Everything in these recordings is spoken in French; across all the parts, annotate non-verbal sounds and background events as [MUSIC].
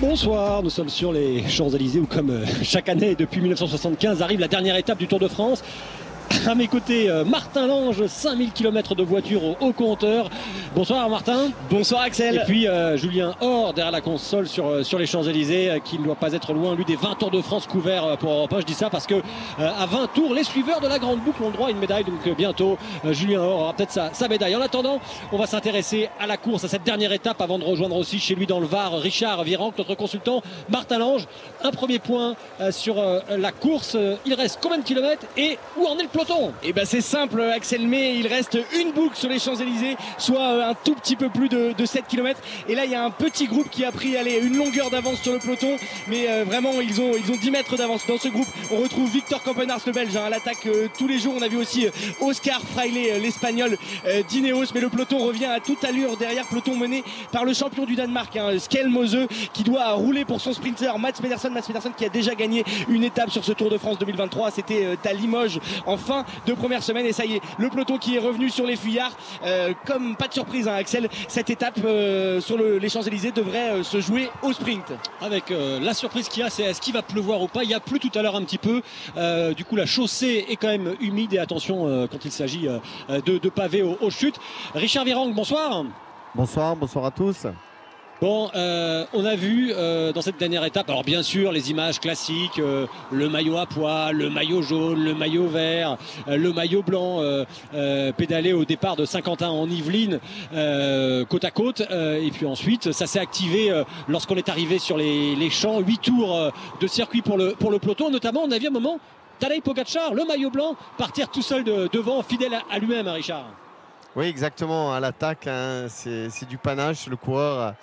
Bonsoir, nous sommes sur les Champs-Élysées où comme euh, chaque année depuis 1975 arrive la dernière étape du Tour de France. À mes côtés, euh, Martin Lange, 5000 km de voiture au haut compteur. Bonsoir Martin. Bonsoir Axel. Et puis euh, Julien Or derrière la console sur, euh, sur les Champs-Élysées, euh, qui ne doit pas être loin, lui des 20 Tours de France couverts pour Europe 1. Je dis ça parce que euh, à 20 tours, les suiveurs de la grande boucle ont droit à une médaille. Donc bientôt, Julien Or aura peut-être sa, sa médaille. En attendant, on va s'intéresser à la course, à cette dernière étape avant de rejoindre aussi chez lui dans le Var Richard Virenque, notre consultant Martin Lange. Un premier point sur la course. Il reste combien de kilomètres et où en est le peloton? Et ben c'est simple Axel May, il reste une boucle sur les Champs-Élysées, soit un tout petit peu plus de, de 7 km. Et là il y a un petit groupe qui a pris allez, une longueur d'avance sur le peloton, mais euh, vraiment ils ont, ils ont 10 mètres d'avance. Dans ce groupe, on retrouve Victor Campenars le Belge hein, à l'attaque euh, tous les jours. On a vu aussi euh, Oscar Fraile euh, l'Espagnol euh, d'Ineos, mais le peloton revient à toute allure derrière, peloton mené par le champion du Danemark, hein, Skel Mose, qui doit rouler pour son sprinter Mats Pedersen. Mats Pedersen qui a déjà gagné une étape sur ce Tour de France 2023, c'était à Limoges en fin de première semaine. Et ça y est, le peloton qui est revenu sur les fuyards. Comme pas de surprise, hein, Axel, cette étape euh, sur le- les Champs-Élysées devrait euh, se jouer au sprint. avec euh, la surprise qu'il y a, c'est est-ce qu'il va pleuvoir ou pas Il y a plu tout à l'heure un petit peu. Euh, du coup, la chaussée est quand même humide et attention euh, quand il s'agit euh, de, de pavés aux, aux chutes. Richard Virang, bonsoir. Bonsoir, bonsoir à tous. Bon, euh, on a vu euh, dans cette dernière étape, alors bien sûr les images classiques, euh, le maillot à pois, le maillot jaune, le maillot vert, le maillot blanc, pédalé au départ de Saint-Quentin en Yvelines, côte à côte, et puis ensuite ça s'est activé lorsqu'on est arrivé sur les, les champs, huit tours de circuit pour le pour le peloton, notamment on a vu un moment Tadej Pogacar, le maillot blanc, partir tout seul de- devant, fidèle à, à lui-même, hein, Richard. Oui, exactement, à l'attaque, hein, c'est du panache, le coureur.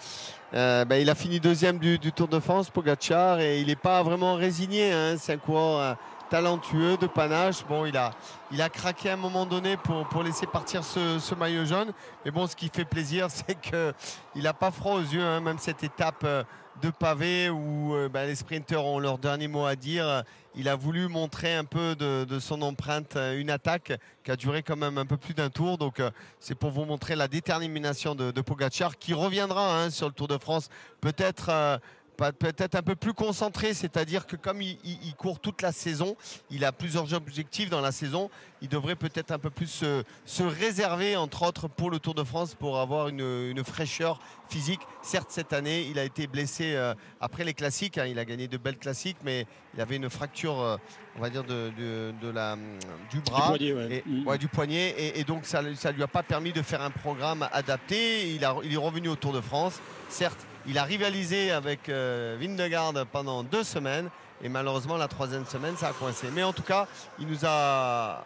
Euh, ben, il a fini deuxième du, Tour de France, Pogacar, et il n'est pas vraiment résigné. hein, c'est un coureur euh, talentueux, de panache. Bon, il a, il a craqué à un moment donné pour, pour laisser partir ce, ce maillot jaune. Mais bon, ce qui fait plaisir, [LAUGHS] c'est qu'il n'a pas froid aux yeux, hein, même cette étape euh, de pavé où euh, ben, les sprinteurs ont leur dernier mot à dire. Il a voulu montrer un peu de, son empreinte, euh, une attaque qui a duré quand même un peu plus d'un tour. Donc euh, c'est pour vous montrer la détermination de, Pogacar qui reviendra hein, sur le Tour de France. Peut-être peut-être un peu plus concentré, c'est-à-dire que comme il, il- il court toute la saison, il a plusieurs objectifs dans la saison, il devrait peut-être un peu plus se, se réserver, entre autres, pour le Tour de France, pour avoir une, une fraîcheur physique. Certes, cette année, il a été blessé euh, après les classiques, hein, il a gagné de belles classiques, mais il avait une fracture, euh, on va dire, de, de- de la, du bras. poignet, ouais. Et- Mm. ouais, du poignet et, et donc ça ne lui a pas permis de faire un programme adapté. Il, a- il est revenu au Tour de France. Certes, il a rivalisé avec euh, pendant deux semaines et malheureusement la troisième semaine ça a coincé. Mais en tout cas, il nous a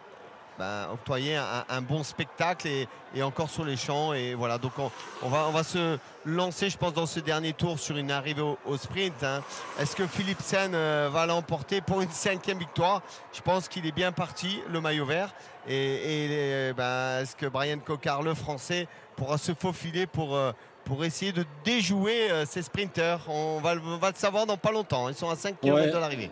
ben, octroyé un, bon spectacle et, encore sur les champs et voilà donc on, va, on va se lancer je pense dans ce dernier tour sur une arrivée au, sprint hein. est-ce que Philipsen euh, va l'emporter pour une cinquième victoire? Je pense qu'il est bien parti le maillot vert et, les- ben, est-ce que Brian Cocard le français pourra se faufiler pour euh, pour essayer de déjouer euh, ces sprinters on va, le- on va le savoir dans pas longtemps. Ils sont à 5 km Ouais. de l'arrivée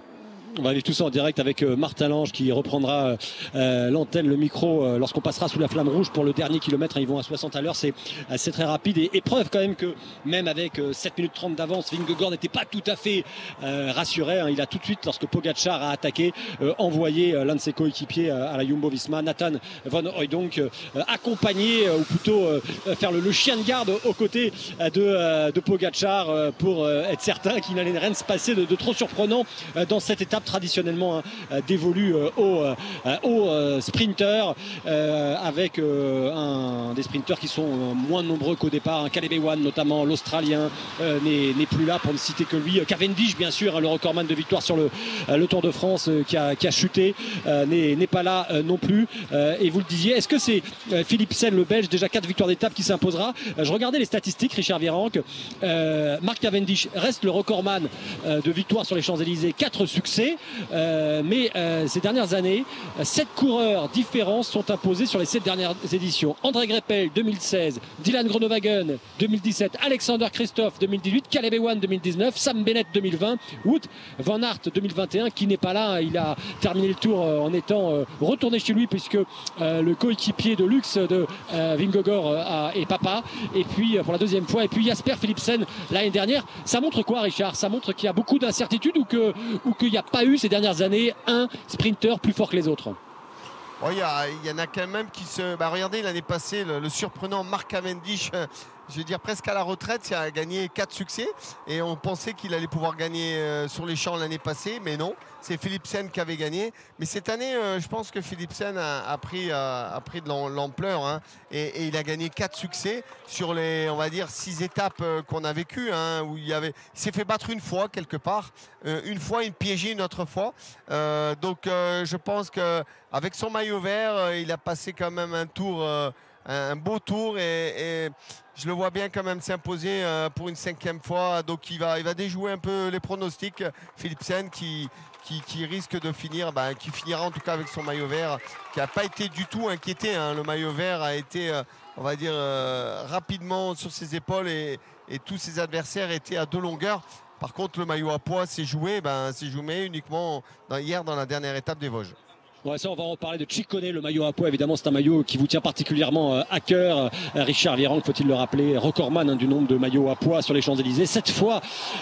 On va aller tout ça en direct avec euh, Martin Lange qui reprendra euh, euh, l'antenne, le micro lorsqu'on passera sous la flamme rouge pour le dernier kilomètre. Ils vont à 60 à l'heure, c'est c'est très rapide et, preuve quand même que même avec euh, 7 minutes 30 d'avance, Vingegaard n'était pas tout à fait rassuré. hein. Il a tout de suite, lorsque Pogacar a attaqué, envoyé l'un de ses coéquipiers à la Jumbo-Visma, Nathan Van accompagner euh, ou plutôt faire le, chien de garde aux côtés de, de Pogacar pour être certain qu'il n'allait rien se passer de, trop surprenant dans cette étape traditionnellement hein, euh, euh, aux, euh, aux, euh, sprinters euh, avec euh, des sprinters qui sont euh, moins nombreux qu'au départ. Un Caleb Ewan notamment, l'Australien euh, n'est plus là pour ne citer que lui. Cavendish bien sûr, hein, le recordman de victoire sur le, euh, Tour de France euh, qui, a, chuté, euh, n'est pas là euh, non plus. Euh, et vous le disiez, est-ce que c'est euh, Philippe Sen, le Belge, déjà quatre victoires d'étape qui s'imposera? Euh, Je regardais les statistiques, Richard Virenque. Euh, Marc Cavendish reste le recordman euh, de victoire sur les Champs-Élysées, quatre succès. Années, mais ces dernières années, sept coureurs différents sont imposés sur les sept dernières éditions. André Greppel 2016, Dylan Groenewegen 2017, Alexander Christophe 2018, Caleb Ewan 2019, Sam Bennett 2020, Wood Van Aert 2021 qui n'est pas là. Il a terminé le tour en étant retourné chez lui puisque le coéquipier de luxe de Vingogor est papa. Et puis pour la deuxième fois, et puis Jasper Philipsen l'année dernière. Ça montre quoi, Richard? Ça montre qu'il y a beaucoup d'incertitudes ou qu'il ou n'y a pas eu ces dernières années un sprinter plus fort que les autres il y, en a quand même qui se. Bah, regardez l'année passée, le, surprenant Marc Cavendish je vais dire presque à la retraite, il a gagné 4 succès et on pensait qu'il allait pouvoir gagner euh, sur les champs l'année passée, mais non, c'est Philipsen qui avait gagné. Mais cette année, euh, je pense que Philipsen a, a, pris de l'ampleur hein, et, il a gagné 4 succès sur les, on va dire, 6 étapes euh, qu'on a vécues, hein, où il, avait, s'est fait battre une fois quelque part, une fois, il piégé une autre fois. donc je pense qu'avec son maillot vert, il a passé quand même un tour un beau tour et, je le vois bien quand même s'imposer euh, pour une cinquième fois. Donc il va, il va déjouer un peu les pronostics. Philipsen qui, qui, risque de finir, bah, qui finira en tout cas avec son maillot vert, qui n'a pas été du tout inquiété. Hein. Le maillot vert a été, euh, on va dire, euh, rapidement sur ses épaules et, tous ses adversaires étaient à deux longueurs. Par contre, le maillot à poids s'est joué, ben, s'est joué uniquement hier dans la dernière étape des Vosges. Ouais, ça, on va en parler de Chicone, le maillot à poids. Évidemment, c'est un maillot qui vous tient particulièrement euh, à cœur. Euh, Richard Virenque, faut-il le rappeler, recordman hein, du nombre de maillots à poids sur les Champs-Élysées. Cette fois,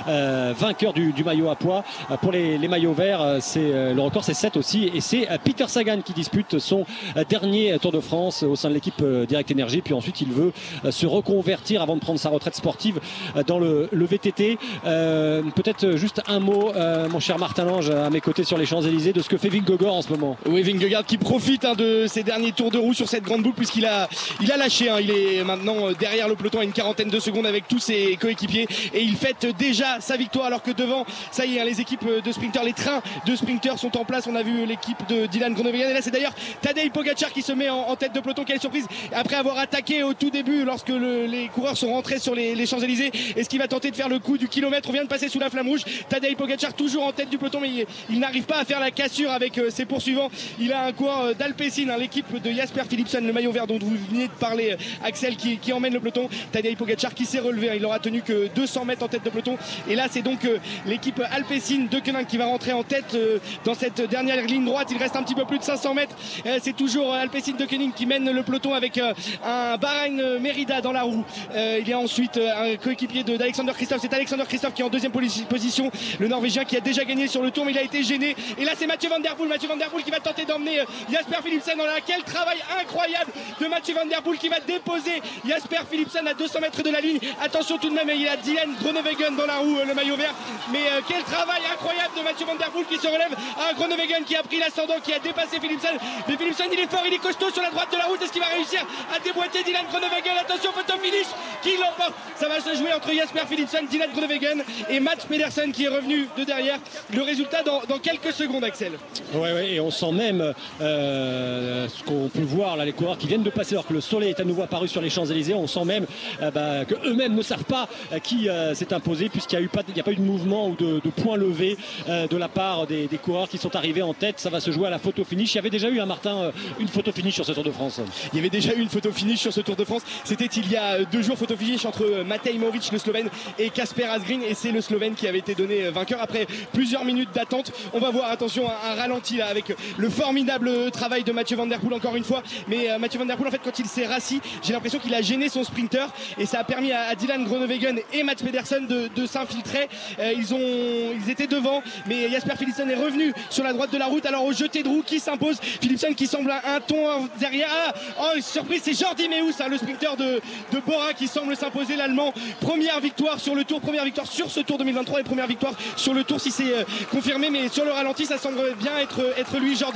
euh, vainqueur du, maillot à poids. pour les, maillots verts, c'est le record, c'est 7 aussi. Et c'est Peter Sagan qui dispute son dernier Tour de France au sein de l'équipe Direct Énergie. Puis ensuite, il veut se reconvertir avant de prendre sa retraite sportive dans le, VTT. Peut-être juste un mot, mon cher Martin Lange, à mes côtés sur les Champs-Élysées, de ce que fait Vingegaard en ce moment. Oui, Vingegaard qui profite hein, de ses derniers tours de roue sur cette grande boucle puisqu'il a, il a lâché. Hein. Il est maintenant euh, derrière le peloton à une quarantaine de secondes avec tous ses coéquipiers et il fête déjà sa victoire alors que devant, ça y est, hein, les équipes de sprinters, les trains de sprinters sont en place. On a vu l'équipe de Dylan Groenewegen et là c'est d'ailleurs Tadej Pogacar qui se met en, tête de peloton. Quelle surprise après avoir attaqué au tout début lorsque les coureurs sont rentrés sur les, Champs-Élysées. Est-ce qu'il va tenter de faire le coup du kilomètre? On vient de passer sous la flamme rouge. Tadej Pogacar toujours en tête du peloton mais il, n'arrive pas à faire la cassure avec euh, ses poursuivants. Il a un coureur euh, d'Alpecin, hein, l'équipe de Jasper Philipsen, le maillot vert dont vous venez de parler, euh, Axel qui, emmène le peloton. Tadej Pogacar qui s'est relevé, hein. il aura tenu que 200 mètres en tête de peloton. Et là, c'est donc euh, l'équipe Alpecin de Kenin qui va rentrer en tête dans cette dernière ligne droite. Il reste un petit peu plus de 500 mètres. C'est toujours Alpecin de Kening qui mène le peloton avec un Bahrain Merida dans la roue. Il y a ensuite un coéquipier d'Alexander Christophe. C'est Alexander Christophe qui est en deuxième position. Le Norvégien qui a déjà gagné sur le tour, mais il a été gêné. Et là, c'est Mathieu Van Der Poel. Mathieu Van Der Poel qui va tenter d'emmener Jasper Philipsen dans laquelle travail incroyable de Mathieu Van Der Poel qui va déposer Jasper Philipsen à 200 mètres de la ligne. Attention tout de même, il y a Dylan Groenewegen dans la roue, le maillot vert. Mais euh, quel travail incroyable de Mathieu Van Der Poel qui se relève à Groenewegen qui a pris l'ascendant, qui a dépassé Philipsen. Mais Philipsen il est fort, il est costaud sur la droite de la route. Est-ce qu'il va réussir à déboîter Dylan Groenewegen? Attention, photo finish qui l'emporte. Ça va se jouer entre Jasper Philipsen, Dylan Groenewegen et Matt Pedersen qui est revenu de derrière. Le résultat dans, quelques secondes, Axel. Ouais, ouais, et on sent même. Euh, ce qu'on peut voir là, les coureurs qui viennent de passer alors que le soleil est à nouveau apparu sur les Champs-Élysées, on sent même euh, bah, qu'eux-mêmes ne savent pas euh, qui s'est imposé puisqu'il n'y a, pas, pas eu de mouvement ou de, point levé de la part des, coureurs qui sont arrivés en tête. Ça va se jouer à la photo finish. Il y avait déjà eu, un hein, Martin, une photo finish sur ce Tour de France. Il y avait déjà eu une photo finish sur ce Tour de France. C'était il y a deux jours, photo finish entre Matej Moric, le Slovène, et Kasper Asgreen. Et c'est le Slovène qui avait été donné vainqueur après plusieurs minutes d'attente. On va voir, attention, un, ralenti là avec le formidable travail de Mathieu Van Der Poel encore une fois. Mais euh, Mathieu Van Der Poel, en fait, quand il s'est rassis, j'ai l'impression qu'il a gêné son sprinter et ça a permis à, Dylan Groenewegen et Mats Pedersen de, s'infiltrer. Euh, ils ont, ils étaient devant, mais Jasper Philipsen est revenu sur la droite de la route. Alors au jeté de roue qui s'impose, Philipsen qui semble un, ton derrière. Ah, oh, surprise, c'est Jordi Meus, hein, le sprinter de, de Bora qui semble s'imposer l'Allemand. Première victoire sur le Tour, première victoire sur ce Tour 2023 et première victoire sur le Tour si c'est euh, confirmé. Mais sur le ralenti, ça semble bien être, être lui, Jordi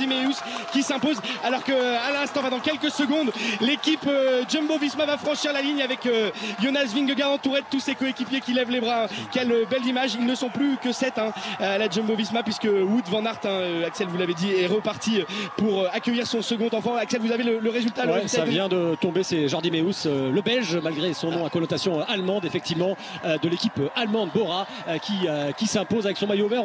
Qui s'impose alors que à l'instant, dans quelques secondes, l'équipe Jumbo Visma va franchir la ligne avec Jonas Vingegaard entouré de tous ses coéquipiers qui lèvent les bras. Quelle belle image. Ils ne sont plus que 7 hein, à la Jumbo Visma puisque Wood Van Aert, hein, Axel vous l'avez dit, est reparti pour accueillir son second enfant. Axel, vous avez le, résultat Ça vient de tomber, c'est Jordi Meus, le Belge, malgré son nom à connotation allemande, effectivement, de l'équipe allemande Bora qui, qui s'impose avec son maillot vert.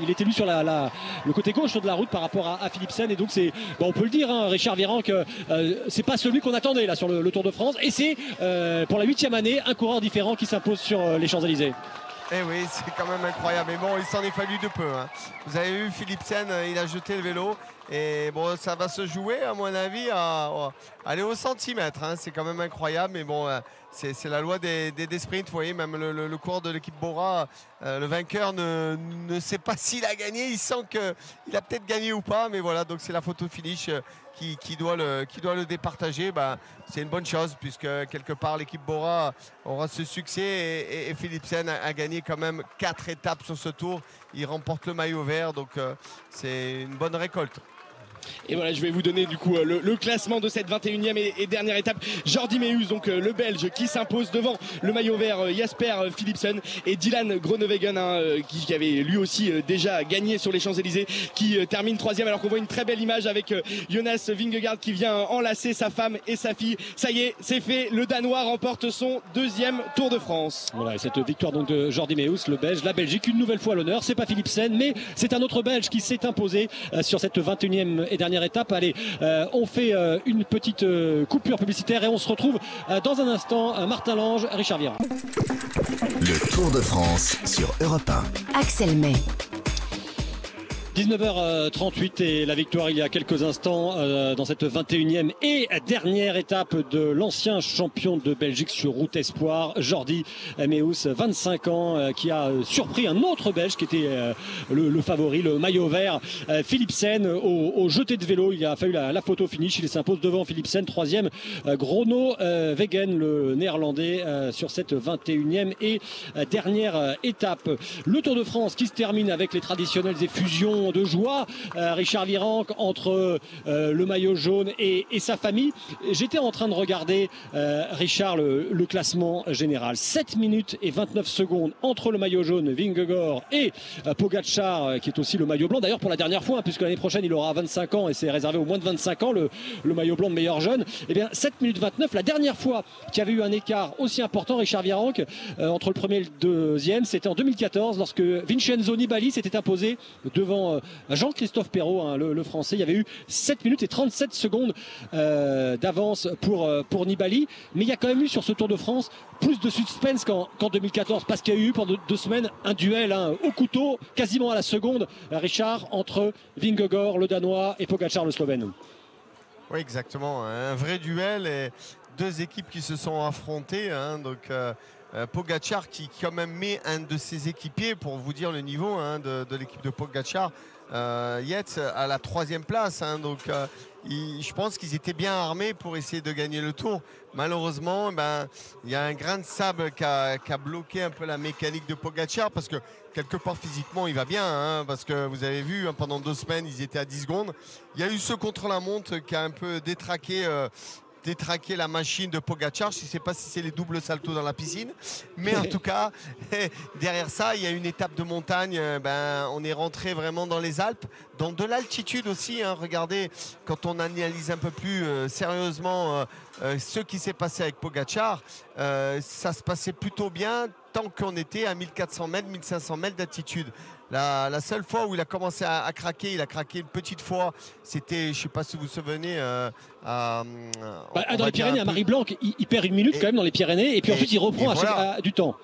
il est élu sur la, le côté gauche de la route par rapport à, Philipsen. Et donc, c'est, bon, on peut le dire, hein, Richard Virenque, euh, c'est pas celui qu'on attendait là sur le, Tour de France. Et c'est euh, pour la huitième année un coureur différent qui s'impose sur euh, les Champs-Élysées. Eh oui, [LAUGHS] c'est quand même incroyable. Mais bon, il s'en est fallu de peu. Hein. Vous avez vu Philipsen, il a jeté le vélo. Et bon, ça va se jouer, à mon avis, à, aller au centimètre. Hein. C'est quand même incroyable. Mais bon, c'est la loi des, sprints. Vous voyez, même le, cours de l'équipe Bora, euh, le vainqueur ne, sait pas [LAUGHS] s'il a gagné. Il sent qu'il a peut-être gagné ou pas. Mais voilà, donc c'est la photo finish euh, qui, doit, le, le départager. Bah, c'est une bonne chose puisque quelque part l'équipe Bora aura ce succès et, et, Philipsen a, gagné quand même quatre étapes sur ce tour. Il remporte le maillot vert. Donc euh, c'est une bonne récolte. Et voilà, je vais vous donner du coup euh, le, classement de cette 21e et, dernière étape. Jordi Meus, donc euh, le Belge, qui s'impose devant le maillot vert euh, Jasper Philipsen et Dylan Groenewegen, hein, qui, avait lui aussi déjà gagné sur les Champs-Élysées, qui termine troisième. Alors qu'on voit une très belle image avec Jonas Vingegaard qui vient enlacer sa femme et sa fille. Ça y est, c'est fait. Le Danois remporte son deuxième Tour de France. Voilà, et cette victoire donc de Jordi Meus, le Belge, la Belgique, une nouvelle fois à l'honneur. C'est pas Philipsen, mais c'est un autre Belge qui s'est imposé sur cette 21e et dernière étape. Allez, euh, on fait euh, une petite euh, coupure publicitaire et on se retrouve dans un instant. Martin Lange, Richard Viron. Le Tour de France sur Europe 1. Axel May. 19h38 et la victoire il y a quelques instants euh, dans cette 21e et dernière étape de l'ancien champion de Belgique sur route espoir, Jordi Meus, 25 ans, euh, qui a surpris un autre Belge qui était euh, le, favori, le maillot vert, Philipsen, au, au, jeté de vélo. Il a fallu la, photo finish, il s'impose devant Philipsen, troisième, Grono Wegen, le néerlandais, sur cette 21e et dernière étape. Le Tour de France qui se termine avec les traditionnelles effusions de joie, euh, Richard Virenque, entre euh, le maillot jaune et, sa famille. J'étais en train de regarder, euh, Richard, le, classement général. 7 minutes et 29 secondes entre le maillot jaune, Vingegaard, et Pogacar, qui est aussi le maillot blanc. D'ailleurs, pour la dernière fois, hein, puisque l'année prochaine, il aura 25 ans et c'est réservé au moins de 25 ans, le, maillot blanc de meilleur jeune. Eh bien, 7 minutes 29, la dernière fois qu'il y avait eu un écart aussi important, Richard Virenque, entre le premier et le deuxième, c'était en 2014, lorsque Vincenzo Nibali s'était imposé devant Jean-Christophe Perrault, hein, le, français. Il y avait eu 7 minutes et 37 secondes euh, d'avance pour, euh, pour Nibali. Mais il y a quand même eu sur ce Tour de France plus de suspense qu'en 2014 parce qu'il y a eu pendant deux semaines un duel hein, au couteau, quasiment à la seconde, Richard, entre Vingegaard, le Danois, et Pogacar, le Slovène. Oui, exactement. Un vrai duel et deux équipes qui se sont affrontées. Hein, donc. Euh, Pogachar qui quand même met un de ses équipiers pour vous dire le niveau hein, de, l'équipe de Pogachar euh, à la troisième place hein. donc euh, je pense qu'ils étaient bien armés pour essayer de gagner le tour malheureusement ben, il y a un grain de sable qui a, bloqué un peu la mécanique de Pogachar parce que quelque part physiquement il va bien hein, parce que vous avez vu pendant deux semaines ils étaient à 10 secondes il y a eu ce contre-la-montre qui a un peu détraqué détraquer la machine de Pogacar. Je ne sais pas si c'est les doubles saltos dans la piscine. Mais en [LAUGHS] tout cas, [LAUGHS] derrière ça, il y a une étape de montagne. Euh, ben, on est rentré vraiment dans les Alpes, dans de l'altitude aussi. Hein. Regardez, quand on analyse un peu plus euh, sérieusement euh, ce qui s'est passé avec Pogacar, ça se passait plutôt bien tant qu'on était à 1400 mètres, 1500 mètres d'altitude. La, seule fois où il a commencé à, craquer, il a craqué une petite fois. C'était, je ne sais pas si vous vous souvenez, euh, bah, dans les Pyrénées, à Marie-Blanc, il, perd une minute quand même dans les Pyrénées, et puis ensuite il reprend du temps.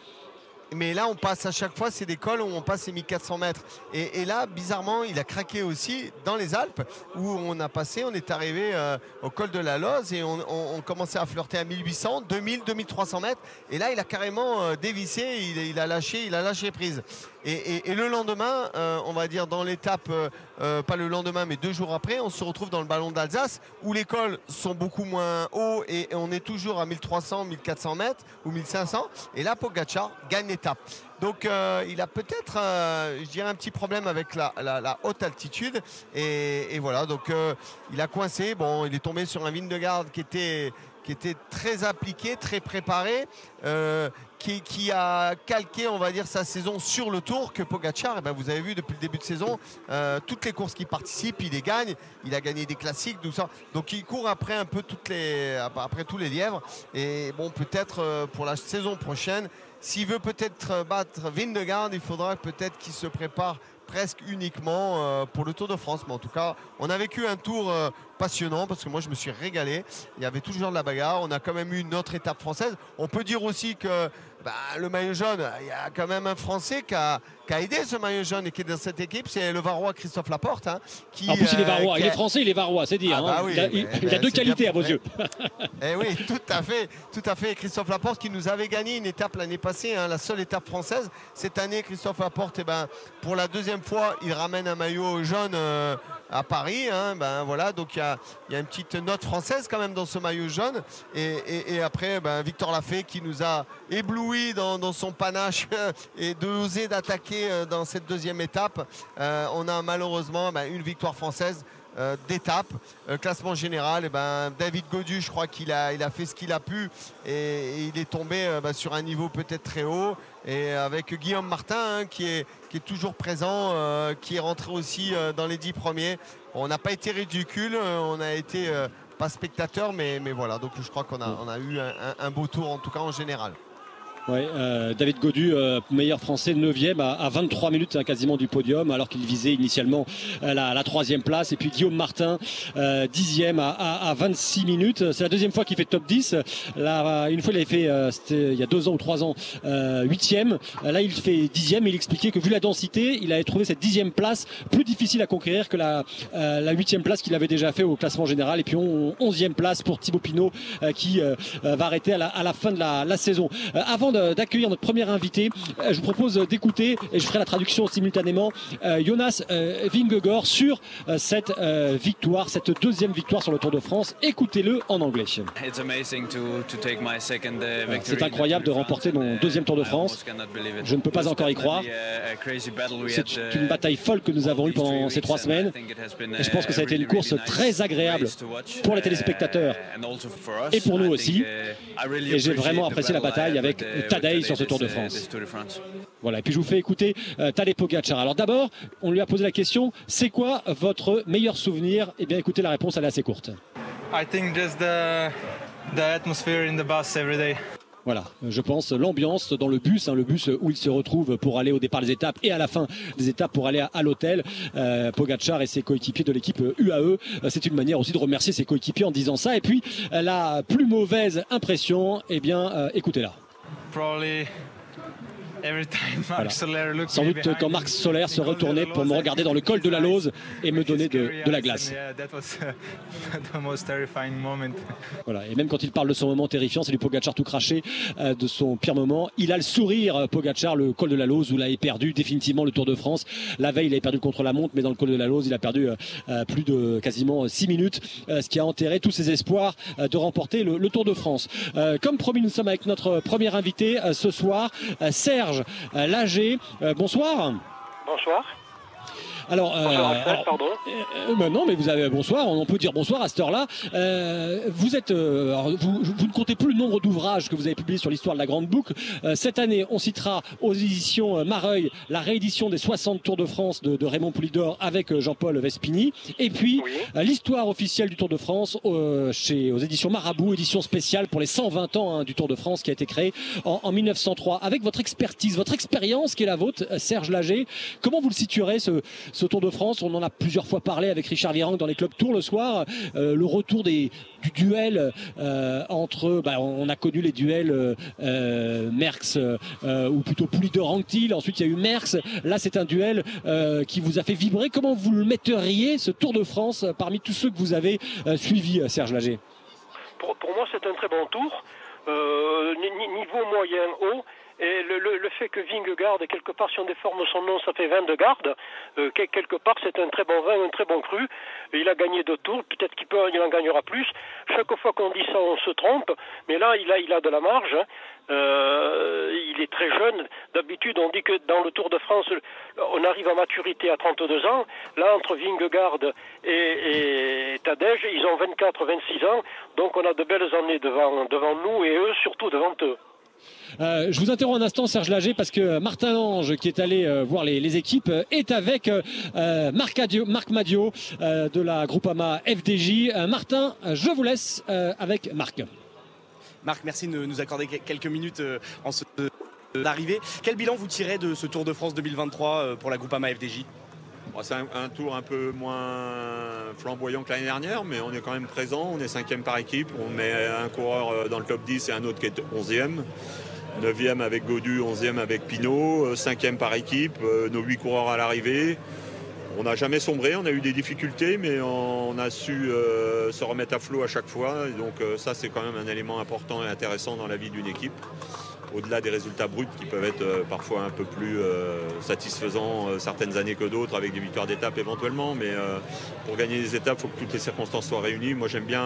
Mais là, on passe à chaque fois, c'est des cols où on passe les 1400 mètres. Et, là, bizarrement, il a craqué aussi dans les Alpes, où on a passé, on est arrivé euh, au col de la Loze et on, commençait à flirter à 1800, 2000, 2300 mètres. Et là, il a carrément euh, dévissé, il, a lâché, il a lâché prise. Et, le lendemain, euh, on va dire dans l'étape, pas le lendemain, mais deux jours après, on se retrouve dans le ballon d'Alsace, où les cols sont beaucoup moins hauts et, on est toujours à 1300, 1400 mètres ou 1500. Et là, Pogacar gagne Donc euh, il a peut-être, euh, je dirais, un petit problème avec la, haute altitude. Et, voilà, donc euh, il a coincé. Bon, il est tombé sur un Vindegarde qui était, qui était très appliqué, très préparé. Qui, a calqué, on va dire, sa saison sur le tour que Pogachar. Eh ben, vous avez vu depuis le début de saison, toutes les courses qui participent, il les gagne. Il a gagné des classiques, tout ça. Donc il court après un peu toutes les, après tous les lièvres. Et bon, peut-être pour la saison prochaine, s'il veut peut-être battre Vindegarde, il faudra peut-être qu'il se prépare presque uniquement euh, pour le Tour de France. Mais en tout cas, on a vécu un tour euh, passionnant parce que moi je me suis régalé. Il y avait toujours de la bagarre. On a quand même eu une autre étape française. On peut dire aussi que bah, le maillot jaune, il y a quand même un Français qui a, aidé ce maillot jaune et qui est dans cette équipe, c'est le Varois Christophe Laporte. Hein, qui, en plus, il est euh, Varois, il est français, il est Varois, c'est dire. Ah, hein. bah il, a, deux qualités à vos yeux. eh oui, [LAUGHS] tout à fait, tout à fait. Christophe Laporte qui nous avait gagné une étape l'année passée, hein, la seule étape française. Cette année, Christophe Laporte, eh ben, pour la deuxième fois, il ramène un maillot jaune. Euh, à Paris. Hein, ben voilà, donc il y a, une petite note française quand même dans ce maillot jaune. Et, après, ben, Victor Lafay qui nous a ébloui dans, son panache [LAUGHS] et d'oser d'attaquer euh, dans cette deuxième étape. Euh, on a malheureusement ben, une victoire française. Euh, d'étape. classement général, et eh ben, David Godu, je crois qu'il a, il a fait ce qu'il a pu et, il est tombé ben, sur un niveau peut-être très haut. Et avec Guillaume Martin hein, qui, est, qui est toujours présent, qui est rentré aussi dans les dix premiers. On n'a pas été ridicule, on a été pas spectateur, mais, mais voilà. Donc je crois qu'on a, on a eu un beau tour en tout cas en général. Ouais, euh, David Godu, euh, meilleur français, 9e à, 23 minutes hein, quasiment du podium, alors qu'il visait initialement euh, la, la troisième place. Et puis Guillaume Martin, 10e à, à, 26 minutes. C'est la deuxième fois qu'il fait top 10. Là, une fois, il avait fait, il y a deux ans ou trois ans, 8e. Là, il fait 10e. Il expliquait que vu la densité, il avait trouvé cette dixième place plus difficile à conquérir que la, la 8e place qu'il avait déjà fait au classement général. Et puis 11e place pour Thibaut Pinot qui va arrêter à la, à la fin de la, la saison. avant d'accueillir notre premier invité, euh, je vous propose d'écouter, et je ferai la traduction simultanément, euh, Jonas euh, Vingegaard sur cette victoire, cette deuxième victoire sur le Tour de France. Écoutez-le en anglais. C'est incroyable de remporter mon deuxième Tour de France. Je ne peux pas encore y croire. C'est une bataille folle que nous avons eue pendant ces trois semaines. Et je pense que ça a été une course très agréable pour les téléspectateurs et pour nous aussi. Et j'ai vraiment apprécié la bataille avec Tadei sur ce Tour de France. Voilà, et puis je vous fais écouter euh, Tadej Pogacar. Alors d'abord, on lui a posé la question, c'est quoi votre meilleur souvenir? Eh bien écoutez, la réponse elle est assez courte. I think just the, the atmosphere in the bus every day. Voilà, je pense l'ambiance dans le bus, hein, le bus où il se retrouve pour aller au départ des étapes et à la fin des étapes pour aller à, l'hôtel. Euh, Pogacar et ses coéquipiers de l'équipe UAE, euh, c'est une manière aussi de remercier ses coéquipiers en disant ça. Et puis la plus mauvaise impression, eh bien, écoutez-la. Probably Sans doute quand Marc Solaire se retournait pour me regarder dans le col de la Lose et me donner de, la glace. [LAUGHS] [LAUGHS] Voilà. Et même quand il parle de son moment terrifiant, c'est du Pogachar tout craché euh, de son pire moment. Il a le sourire, euh, Pogachar, le col de la Lose, où il avait perdu définitivement le Tour de France. La veille, il avait perdu contre la montre, mais dans le col de la Lose, il a perdu euh, plus de quasiment 6 minutes, ce qui a enterré tous ses espoirs de remporter le, le, Tour de France. comme promis, nous sommes avec notre premier invité ce soir, Serge. Euh, Lager. Euh, bonsoir. Bonsoir. Alors, euh, pardon. Euh, euh, non, mais vous avez bonsoir. On peut dire bonsoir à cette heure-là. vous êtes, vous, ne comptez plus le nombre d'ouvrages que vous avez publiés sur l'histoire de la Grande Boucle. cette année, on citera aux éditions Mareuil la réédition des 60 Tours de France de, Raymond Poulidor avec Jean-Paul Vespini. Et puis l'histoire officielle du Tour de France chez aux éditions Marabout, édition spéciale pour les 120 ans hein, du Tour de France qui a été créé en, 1903. Avec votre expertise, votre expérience qui est la vôtre, Serge Lager, comment vous le situerez ce, ce Tour de France. On en a plusieurs fois parlé avec Richard Virang dans les clubs Tours le soir. Euh, le retour des, du duel euh, entre, bah, on a connu les duels euh, Merckx ou plutôt de Ranctil. Ensuite, il y a eu Merckx. Là, c'est un duel qui vous a fait vibrer. Comment vous le metteriez ce Tour de France parmi tous ceux que vous avez suivis, Serge Lager? Pour, moi, c'est un très bon tour. niveau moyen haut Et le, le, le, fait que Vingegaard, quelque part, si on déforme son nom, ça fait vin de garde. Euh, quelque part, c'est un très bon vin, un très bon cru. Il a gagné deux tours. Peut-être qu'il peut, il en gagnera plus. Chaque fois qu'on dit ça, on se trompe. Mais là, il a, il a de la marge. Hein. Euh, il est très jeune. D'habitude, on dit que dans le Tour de France, on arrive à maturité à 32 ans. Là, entre Vingegaard et, et Tadej, ils ont 24, 26 ans. Donc, on a de belles années devant, devant nous et eux, surtout devant eux. Euh, je vous interromps un instant, Serge Lager, parce que Martin Lange, qui est allé euh, voir les, équipes, est avec euh, Marc, Adio, Marc Madio de la Groupama FDJ. Martin, je vous laisse avec Marc. Marc, merci de nous accorder quelques minutes en ce d'arrivée. Quel bilan vous tirez de ce Tour de France 2023 pour la Groupama FDJ c'est un, tour un peu moins flamboyant que l'année dernière, mais on est quand même présent. On est cinquième par équipe. On met un coureur dans le top 10 et un autre qui est 11e. 9e avec Godu, 11e avec Pinot, 5e par équipe, nos 8 coureurs à l'arrivée. On n'a jamais sombré, on a eu des difficultés, mais on a su euh, se remettre à flot à chaque fois. Donc euh, ça, c'est quand même un élément important et intéressant dans la vie d'une équipe au-delà des résultats bruts qui peuvent être euh, parfois un peu plus euh, satisfaisants euh, certaines années que d'autres avec des victoires d'étape éventuellement. Mais pour gagner des étapes, il faut que toutes les circonstances soient réunies. Moi j'aime bien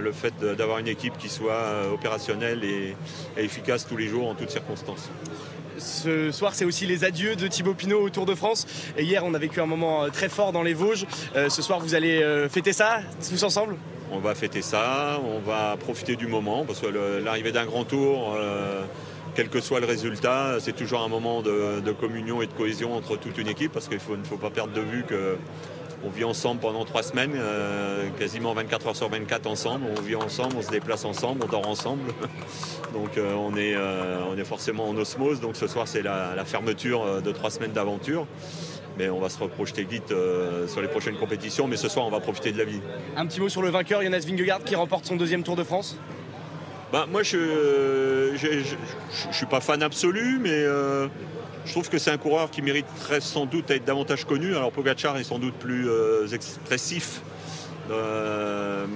le fait d'avoir une équipe qui soit opérationnelle et, et efficace tous les jours en toutes circonstances. Ce soir, c'est aussi les adieux de Thibaut Pinot au Tour de France. Et hier, on a vécu un moment très fort dans les Vosges. ce soir, vous allez fêter ça tous ensemble? On va fêter ça, on va profiter du moment parce que l'arrivée d'un grand tour, euh, quel que soit le résultat, c'est toujours un moment de, communion et de cohésion entre toute une équipe parce qu'il ne faut pas perdre de vue que on vit ensemble pendant trois semaines, euh, quasiment 24 heures sur 24 ensemble. On vit ensemble, on se déplace ensemble, on dort ensemble. [LAUGHS] donc euh, on, est, euh, on est forcément en osmose. Donc ce soir c'est la, la, fermeture de trois semaines d'aventure. Mais on va se reprojeter vite sur les prochaines compétitions. Mais ce soir on va profiter de la vie. Un petit mot sur le vainqueur, Jonas Vingegaard qui remporte son deuxième Tour de France? Bah, moi, je ne suis pas fan absolu, mais euh, je trouve que c'est un coureur qui mériterait sans doute à être davantage connu. Alors Pogacar est sans doute plus euh, expressif. Euh,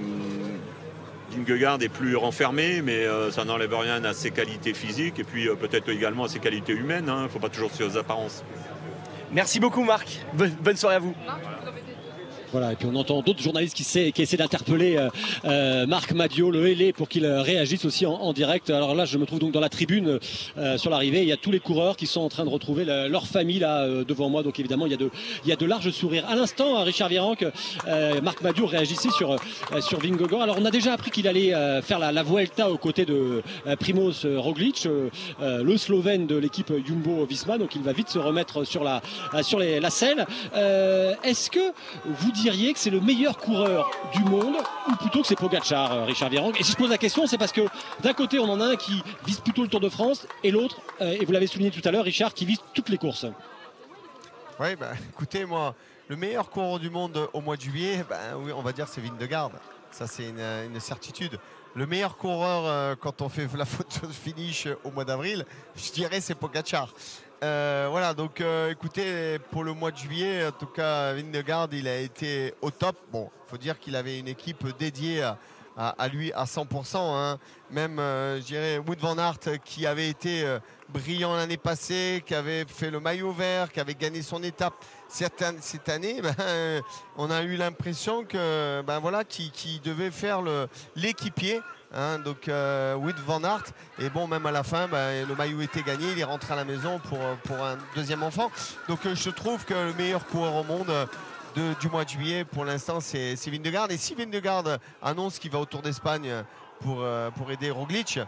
Vingegaard est plus renfermé, mais euh, ça n'enlève rien à ses qualités physiques et puis euh, peut-être également à ses qualités humaines. Il hein. ne faut pas toujours se aux apparences. Merci beaucoup Marc. Bonne soirée à vous. Voilà, et puis on entend d'autres journalistes qui, sait, qui essaient d'interpeller euh, euh, Marc Madio, le Hélé, pour qu'il euh, réagisse aussi en, direct. Alors là, je me trouve donc dans la tribune euh, sur l'arrivée. Il y a tous les coureurs qui sont en train de retrouver leur famille là euh, devant moi. Donc évidemment, il y a de, il y a de larges sourires. À l'instant, Richard Virenque, Marc Madio réagissait sur, sur Vingegaard. Alors on a déjà appris qu'il allait faire la, la Vuelta aux côtés de Primoz Roglic, le Slovène de l'équipe Jumbo-Visma. Donc il va vite se remettre sur la, sur les, la selle. Est-ce que vous que c'est le meilleur coureur du monde ou plutôt que c'est Pogacar, euh, Richard Virenque Et si je pose la question, c'est parce que d'un côté, on en a un qui vise plutôt le Tour de France et l'autre, euh, et vous l'avez souligné tout à l'heure, Richard, qui vise toutes les courses. Oui, bah, écoutez, moi, le meilleur coureur du monde au mois de juillet, [LAUGHS] bah, on va dire c'est Vingegaard. Ça, c'est une, une, certitude. Le meilleur coureur euh, quand on fait la [LAUGHS] photo de finish au mois d'avril, je dirais c'est Pogacar. Euh, voilà, donc euh, écoutez, pour le mois de juillet, en tout cas, Vingegaard, il a été au top. Bon, il faut dire qu'il avait une équipe dédiée à, lui à 100%. Hein. Même, euh, je dirais, Wood Van Aert, qui avait été brillant l'année passée, qui avait fait le maillot vert, qui avait gagné son étape cette, année, [LAUGHS] ben, on a eu l'impression que, ben voilà, devait faire l'équipier. Hein, donc euh, Van Aert. Et bon même à la fin bah, le maillot était gagné il est rentré à la maison pour, pour un deuxième enfant. Donc euh, je trouve que le meilleur coureur au monde de, du mois de juillet pour l'instant c'est Vingegaard et si Vingegaard annonce qu'il va au Tour d'Espagne pour, euh, pour aider Roglic.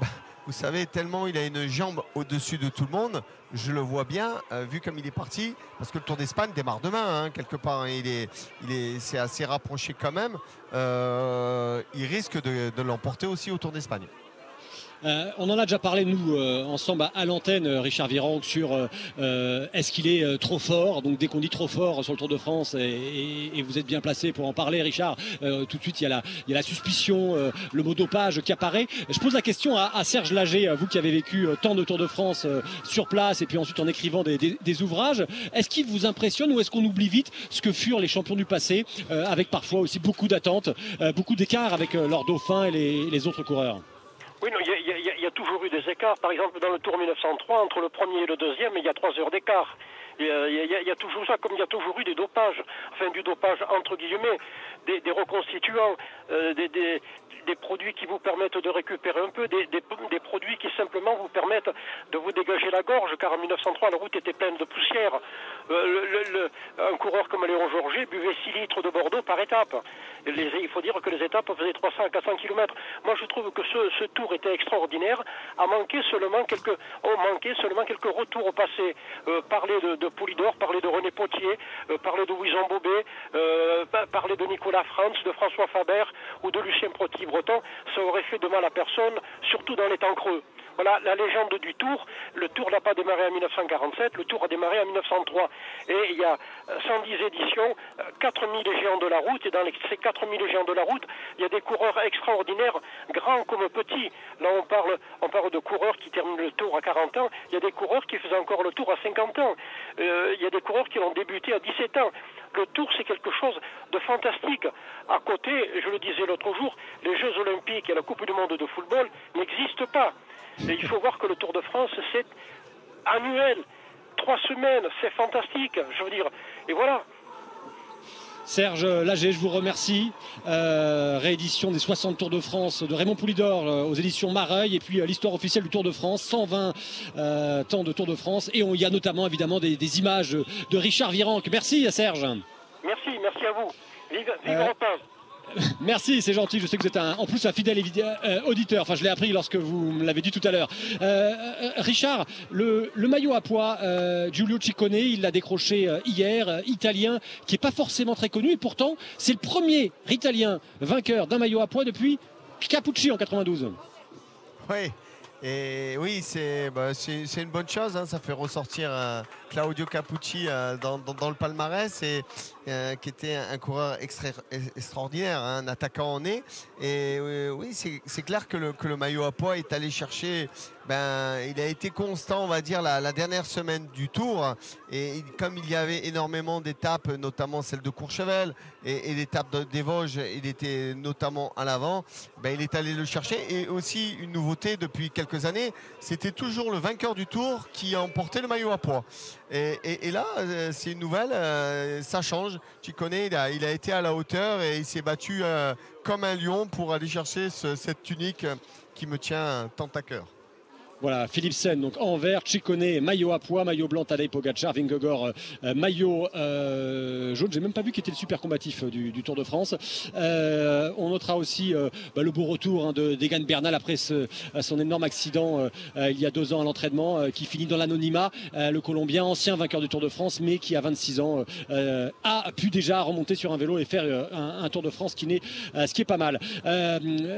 Bah, vous savez, tellement il a une jambe au-dessus de tout le monde, je le vois bien, euh, vu comme il est parti, parce que le Tour d'Espagne démarre demain, hein, quelque part. Hein, il est, il est, c'est assez rapproché quand même. Euh, il risque de, de l'emporter aussi au Tour d'Espagne. Euh, on en a déjà parlé, nous, euh, ensemble à, l'antenne, Richard Virenque, sur euh, est-ce qu'il est trop fort? Donc, dès qu'on dit trop fort sur le Tour de France, et, vous êtes bien placé pour en parler, Richard, tout de suite, il y a la, il y a la suspicion, le mot dopage qui apparaît. Je pose la question à, à Serge Lager, vous qui avez vécu tant de Tours de France sur place et puis ensuite en écrivant des, ouvrages. Est-ce qu'il vous impressionne ou est-ce qu'on oublie vite ce que furent les champions du passé, avec parfois aussi beaucoup d'attentes, beaucoup d'écart avec leurs dauphins et les autres coureurs? Oui, il y, a toujours eu des écarts. Par exemple, dans le Tour 1903, entre le premier et le deuxième, il y a trois heures d'écart. Il y, a, toujours ça, comme il y a toujours eu des dopages, enfin du dopage entre guillemets, des, reconstituants, euh, des, des produits qui vous permettent de récupérer un peu, des, des, produits qui simplement vous permettent de vous dégager la gorge, car en 1903, la route était pleine de poussière. Euh, un coureur comme Léon Georget buvait 6 litres de Bordeaux par étape. il faut dire que les étapes faisaient 300 à 400 km. Moi, je trouve que ce, tour était extraordinaire. A manqué seulement quelques, retours au passé. Euh, parler de, de, Poulidor, parler de René Potier, euh, parler de Wison Bobet, parler de Nicolas Franz, de François Faber ou de Lucien Protibre ça aurait fait de mal à personne, surtout dans les temps creux. Voilà la légende du Tour. Le Tour n'a pas démarré en 1947, le Tour a démarré en 1903. Et il y a 110 éditions, 4000 géants de la route. Et dans ces 4000 géants de la route, il y a des coureurs extraordinaires, grands comme petits. Là, on parle, on parle de coureurs qui terminent le Tour à 40 ans. Il y a des coureurs qui faisaient encore le Tour à 50 ans. Euh, il y a des coureurs qui ont débuté à 17 ans. Le Tour, c'est quelque chose de fantastique. À côté, je le disais l'autre jour, les Jeux Olympiques et la Coupe du Monde de football n'existent pas. Et il faut voir que le Tour de France, c'est annuel. Trois semaines, c'est fantastique. Je veux dire, et voilà. Serge Lager, je vous remercie. Euh, réédition des 60 Tours de France de Raymond Poulidor euh, aux éditions Mareuil et puis euh, l'histoire officielle du Tour de France, 120 temps de Tour de France. Et il y a notamment évidemment des, images de, Richard Virenque. Merci Serge. Merci, merci à vous. Vive, vive Merci, c'est gentil. Je sais que vous êtes en plus un fidèle euh, auditeur. Enfin, je l'ai appris lorsque vous me l'avez dit tout à l'heure. Euh, euh, Richard, le, maillot à poids, Giulio Ciccone, il l'a décroché hier, italien, qui n'est pas forcément très connu. Et pourtant, c'est le premier italien vainqueur d'un maillot à poids depuis Capucci en 92. Oui. Et oui, c'est bah, une bonne chose. Hein. Ça fait ressortir Claudio Capucci dans, dans, le palmarès. Et euh, qui était un coureur extraordinaire, hein, un attaquant en nez. Et euh, oui, c'est clair que le, maillot à poids est allé chercher. Ben, il a été constant, on va dire, la, dernière semaine du Tour. Et comme il y avait énormément d'étapes, notamment celle de Courchevel et, l'étape des Vosges, il était notamment à l'avant. Ben, il est allé le chercher. Et aussi une nouveauté depuis quelques années, c'était toujours le vainqueur du Tour qui emportait le maillot à poids. Et, là, euh, c'est une nouvelle, euh, ça change. Tu connais, il a, été à la hauteur et il s'est battu euh, comme un lion pour aller chercher cette tunique qui me tient tant à cœur. Voilà, Philipsen, donc en vert, Chicone, maillot à poids, maillot blanc, Tadej Pogacar, Vingegaard, euh, maillot euh, jaune. J'ai même pas vu qui était le super combatif euh, du, Tour de France. on notera aussi bah, le beau retour hein, de Degan Bernal après son énorme accident il y a deux ans à l'entraînement, qui finit dans l'anonymat. le Colombien, ancien vainqueur du Tour de France, mais qui à 26 ans a pu déjà remonter sur un vélo et faire un, Tour de France qui n'est, ce qui est pas mal.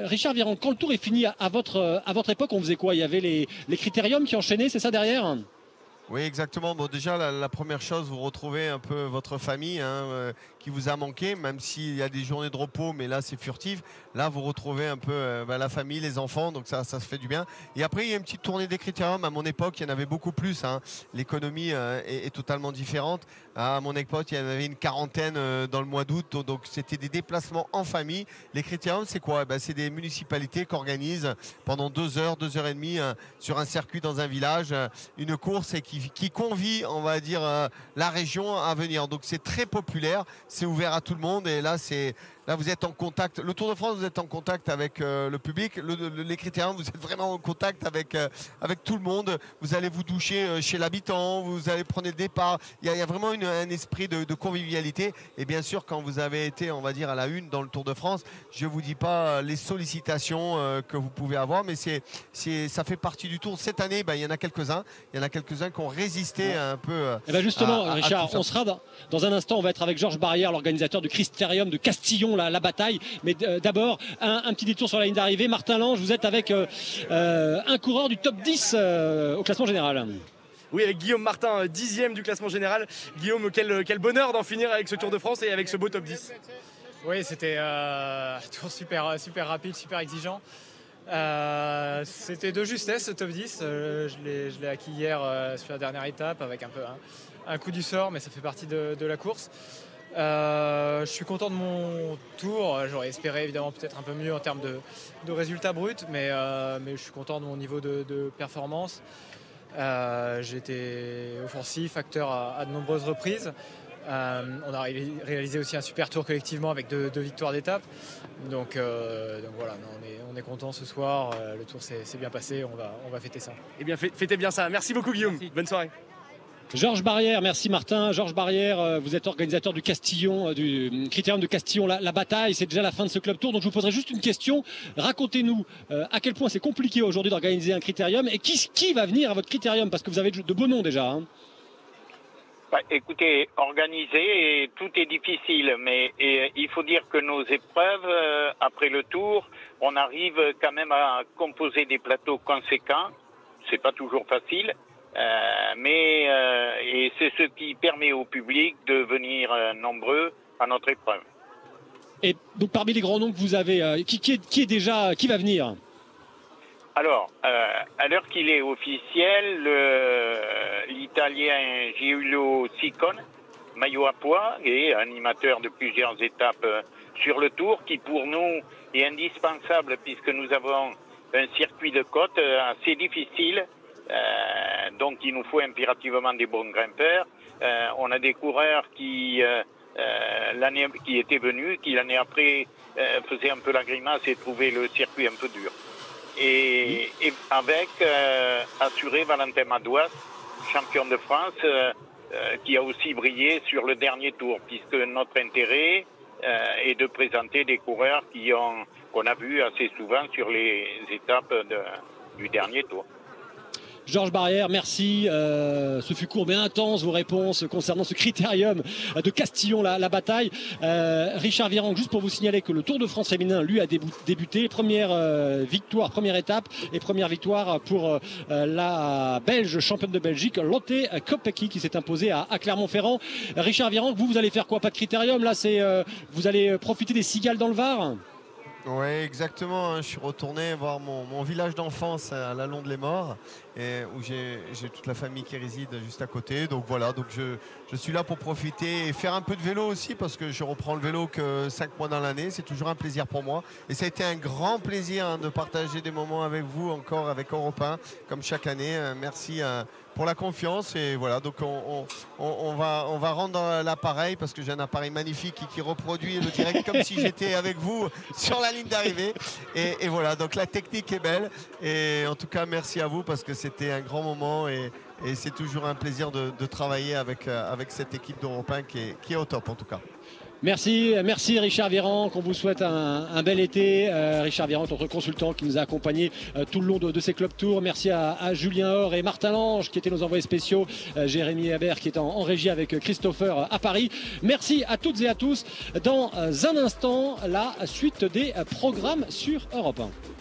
Richard Viron, quand le Tour est fini à votre, époque, on faisait quoi? Il avait les, critériums qui enchaînaient, c'est ça derrière? Oui, exactement. Bon, déjà, la, première chose, vous retrouvez un peu votre famille hein, euh, qui vous a manqué, même s'il y a des journées de repos, mais là, c'est furtif. Là, vous retrouvez un peu euh, bah, la famille, les enfants, donc ça, ça se fait du bien. Et après, il y a une petite tournée des critériums. À mon époque, il y en avait beaucoup plus. Hein. L'économie euh, est, totalement différente. À mon époque, il y en avait une quarantaine dans le mois d'août, donc c'était des déplacements en famille. Les critériums, c'est quoi? Ben, C'est des municipalités qui organisent pendant deux heures, deux heures et demie sur un circuit dans un village, une course et qui qui, convie, on va dire, euh, la région à venir. Donc c'est très populaire, c'est ouvert à tout le monde et là c'est Là, vous êtes en contact. Le Tour de France, vous êtes en contact avec euh, le public. les critères, vous êtes vraiment en contact avec, euh, avec tout le monde. Vous allez vous doucher euh, chez l'habitant, vous allez prendre le départ. Il y a, vraiment un esprit de, convivialité. Et bien sûr, quand vous avez été, on va dire, à la une dans le Tour de France, je ne vous dis pas les sollicitations que vous pouvez avoir, mais c'est, ça fait partie du Tour. Cette année, ben, il y en a quelques-uns. Il y en a quelques-uns qui ont résisté un peu. Et eh ben justement, Richard, on sera dans, dans, un instant, on va être avec Georges Barrière, l'organisateur du Christérium de Castillon la, bataille. Mais euh, d'abord, un, petit détour sur la ligne d'arrivée. Martin Lange, vous êtes avec euh, euh, un coureur du top 10 au classement général. Oui, avec Guillaume Martin, dixième du classement général. Guillaume, quel, quel bonheur d'en finir avec ce Tour de France et avec ce beau top 10. Oui, c'était [LAUGHS] un tour super, super rapide, super exigeant. c'était de justesse ce top 10. je l'ai acquis hier sur la dernière étape avec un peu un, coup du sort, mais ça fait partie de, de la course. Euh, je suis content de mon tour. J'aurais espéré évidemment peut-être un peu mieux en termes de, résultats bruts, mais, euh, mais, je suis content de mon niveau de, performance. Euh, j'ai été offensif, acteur à, de nombreuses reprises. on a réalisé aussi un super tour collectivement avec deux, victoires d'étape. Donc, voilà, on, est, content ce soir. le tour s'est bien passé. On va, on va fêter ça. Eh bien, fêtez bien ça. Merci beaucoup, Guillaume. Bonne soirée. Georges Barrière, merci Martin. Georges Barrière, euh, vous êtes organisateur du Castillon, euh, du Critérium de Castillon. La, bataille, c'est déjà la fin de ce club tour. Donc je vous poserai juste une question. Racontez-nous euh, à quel point c'est compliqué aujourd'hui d'organiser un Critérium et qui, qui va venir à votre Critérium? Parce que vous avez de beaux noms déjà. Hein. Bah, écoutez, organiser, tout est difficile, mais il faut dire que nos épreuves, après le tour, on arrive quand même à composer des plateaux conséquents. C'est pas toujours facile, euh, mais euh, et c'est ce qui permet au public de venir euh, nombreux à notre épreuve. Et donc parmi les grands noms que vous avez, qui, qui, est, qui, est, déjà qui va venir? Alors, à l'heure qu'il est officiel, l'Italien Giulio Siccone, maillot à poids et animateur de plusieurs étapes sur le Tour, qui pour nous est indispensable puisque nous avons un circuit de côte assez difficile euh, donc il nous faut impérativement des bons grimpeurs. Euh, on a des coureurs qui euh, l'année qui étaient venus, qui l'année après faisaient un peu la grimace et trouvaient le circuit un peu dur. Et, avec assuré Valentin Madouas, champion de France, qui a aussi brillé sur le dernier tour, puisque notre intérêt est de présenter des coureurs qui ont qu'on a vu assez souvent sur les étapes du dernier tour. Georges Barrière, merci. Euh, ce fut court mais intense vos réponses concernant ce critérium de Castillon, la, bataille. Euh, Richard Virang, juste pour vous signaler que le Tour de France féminin, lui, a débuté. Première euh, victoire, première étape et première victoire pour la Belge championne de Belgique, Lotte Kopecky, qui s'est imposée à, Clermont-Ferrand. Richard Virang, vous, vous allez faire quoi? Pas de critérium Là, c'est vous allez profiter des cigales dans le Var? Oui, exactement. Hein. Je suis retourné voir mon, village d'enfance à la Londe les Morts, où j'ai toute la famille qui réside juste à côté. Donc voilà, donc je, je, suis là pour profiter et faire un peu de vélo aussi, parce que je reprends le vélo que 5 mois dans l'année. C'est toujours un plaisir pour moi. Et ça a été un grand plaisir hein, de partager des moments avec vous, encore avec Europe 1, comme chaque année. Euh, merci à pour la confiance. Et voilà, donc on, va, on va rendre l'appareil parce que j'ai un appareil magnifique qui, reproduit le direct comme si j'étais avec vous sur la ligne d'arrivée. Et, voilà, donc la technique est belle. Et en tout cas, merci à vous parce que c'était un grand moment et, c'est toujours un plaisir de, travailler avec, euh, avec cette équipe d'Europe qui qui est au top en tout cas. Merci, merci Richard Véran, qu'on vous souhaite un, bel été. Euh, Richard Véran, notre consultant qui nous a accompagnés euh, tout le long de, ces clubs tours. Merci à, Julien Or et Martin Lange qui étaient nos envoyés spéciaux. Euh, Jérémy Hebert qui est en, régie avec Christopher à Paris. Merci à toutes et à tous. Dans un instant, la suite des programmes sur Europe 1.